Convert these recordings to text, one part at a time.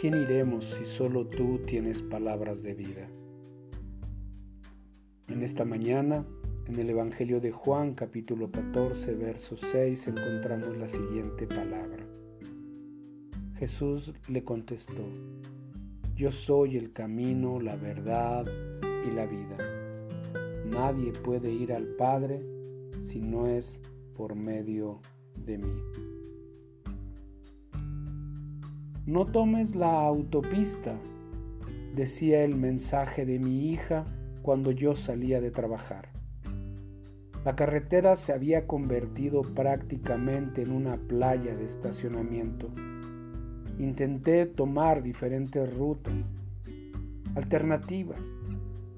quién iremos si solo tú tienes palabras de vida? En esta mañana, en el Evangelio de Juan capítulo 14, verso 6, encontramos la siguiente palabra. Jesús le contestó, Yo soy el camino, la verdad y la vida. Nadie puede ir al Padre si no es por medio de mí. No tomes la autopista, decía el mensaje de mi hija cuando yo salía de trabajar. La carretera se había convertido prácticamente en una playa de estacionamiento. Intenté tomar diferentes rutas, alternativas,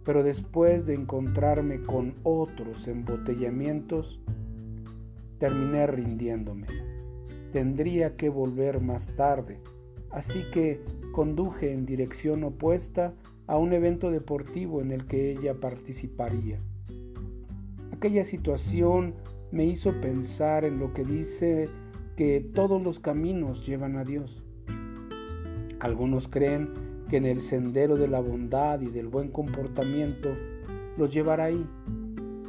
pero después de encontrarme con otros embotellamientos, terminé rindiéndome. Tendría que volver más tarde así que conduje en dirección opuesta a un evento deportivo en el que ella participaría. Aquella situación me hizo pensar en lo que dice que todos los caminos llevan a Dios. Algunos creen que en el sendero de la bondad y del buen comportamiento los llevará ahí.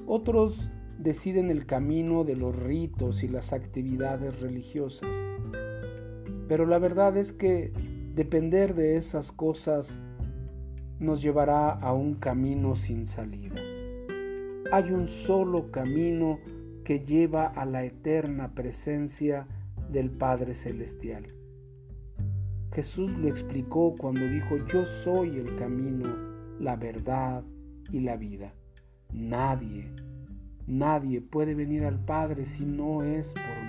Otros deciden el camino de los ritos y las actividades religiosas. Pero la verdad es que depender de esas cosas nos llevará a un camino sin salida. Hay un solo camino que lleva a la eterna presencia del Padre Celestial. Jesús lo explicó cuando dijo, yo soy el camino, la verdad y la vida. Nadie, nadie puede venir al Padre si no es por mí.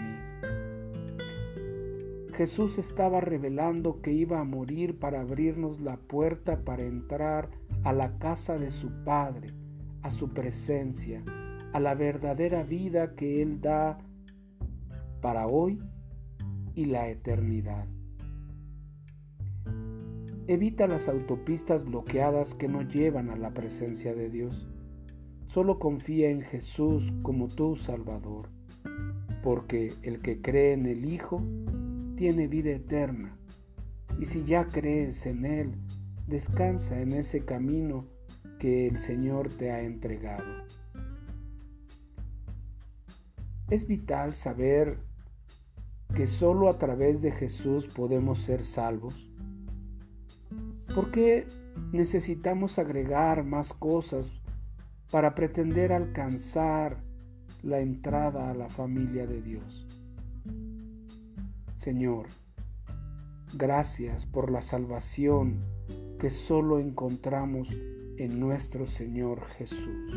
Jesús estaba revelando que iba a morir para abrirnos la puerta para entrar a la casa de su Padre, a su presencia, a la verdadera vida que Él da para hoy y la eternidad. Evita las autopistas bloqueadas que no llevan a la presencia de Dios. Solo confía en Jesús como tu Salvador, porque el que cree en el Hijo tiene vida eterna. Y si ya crees en Él, descansa en ese camino que el Señor te ha entregado. Es vital saber que solo a través de Jesús podemos ser salvos. ¿Por qué necesitamos agregar más cosas para pretender alcanzar la entrada a la familia de Dios? Señor, gracias por la salvación que solo encontramos en nuestro Señor Jesús.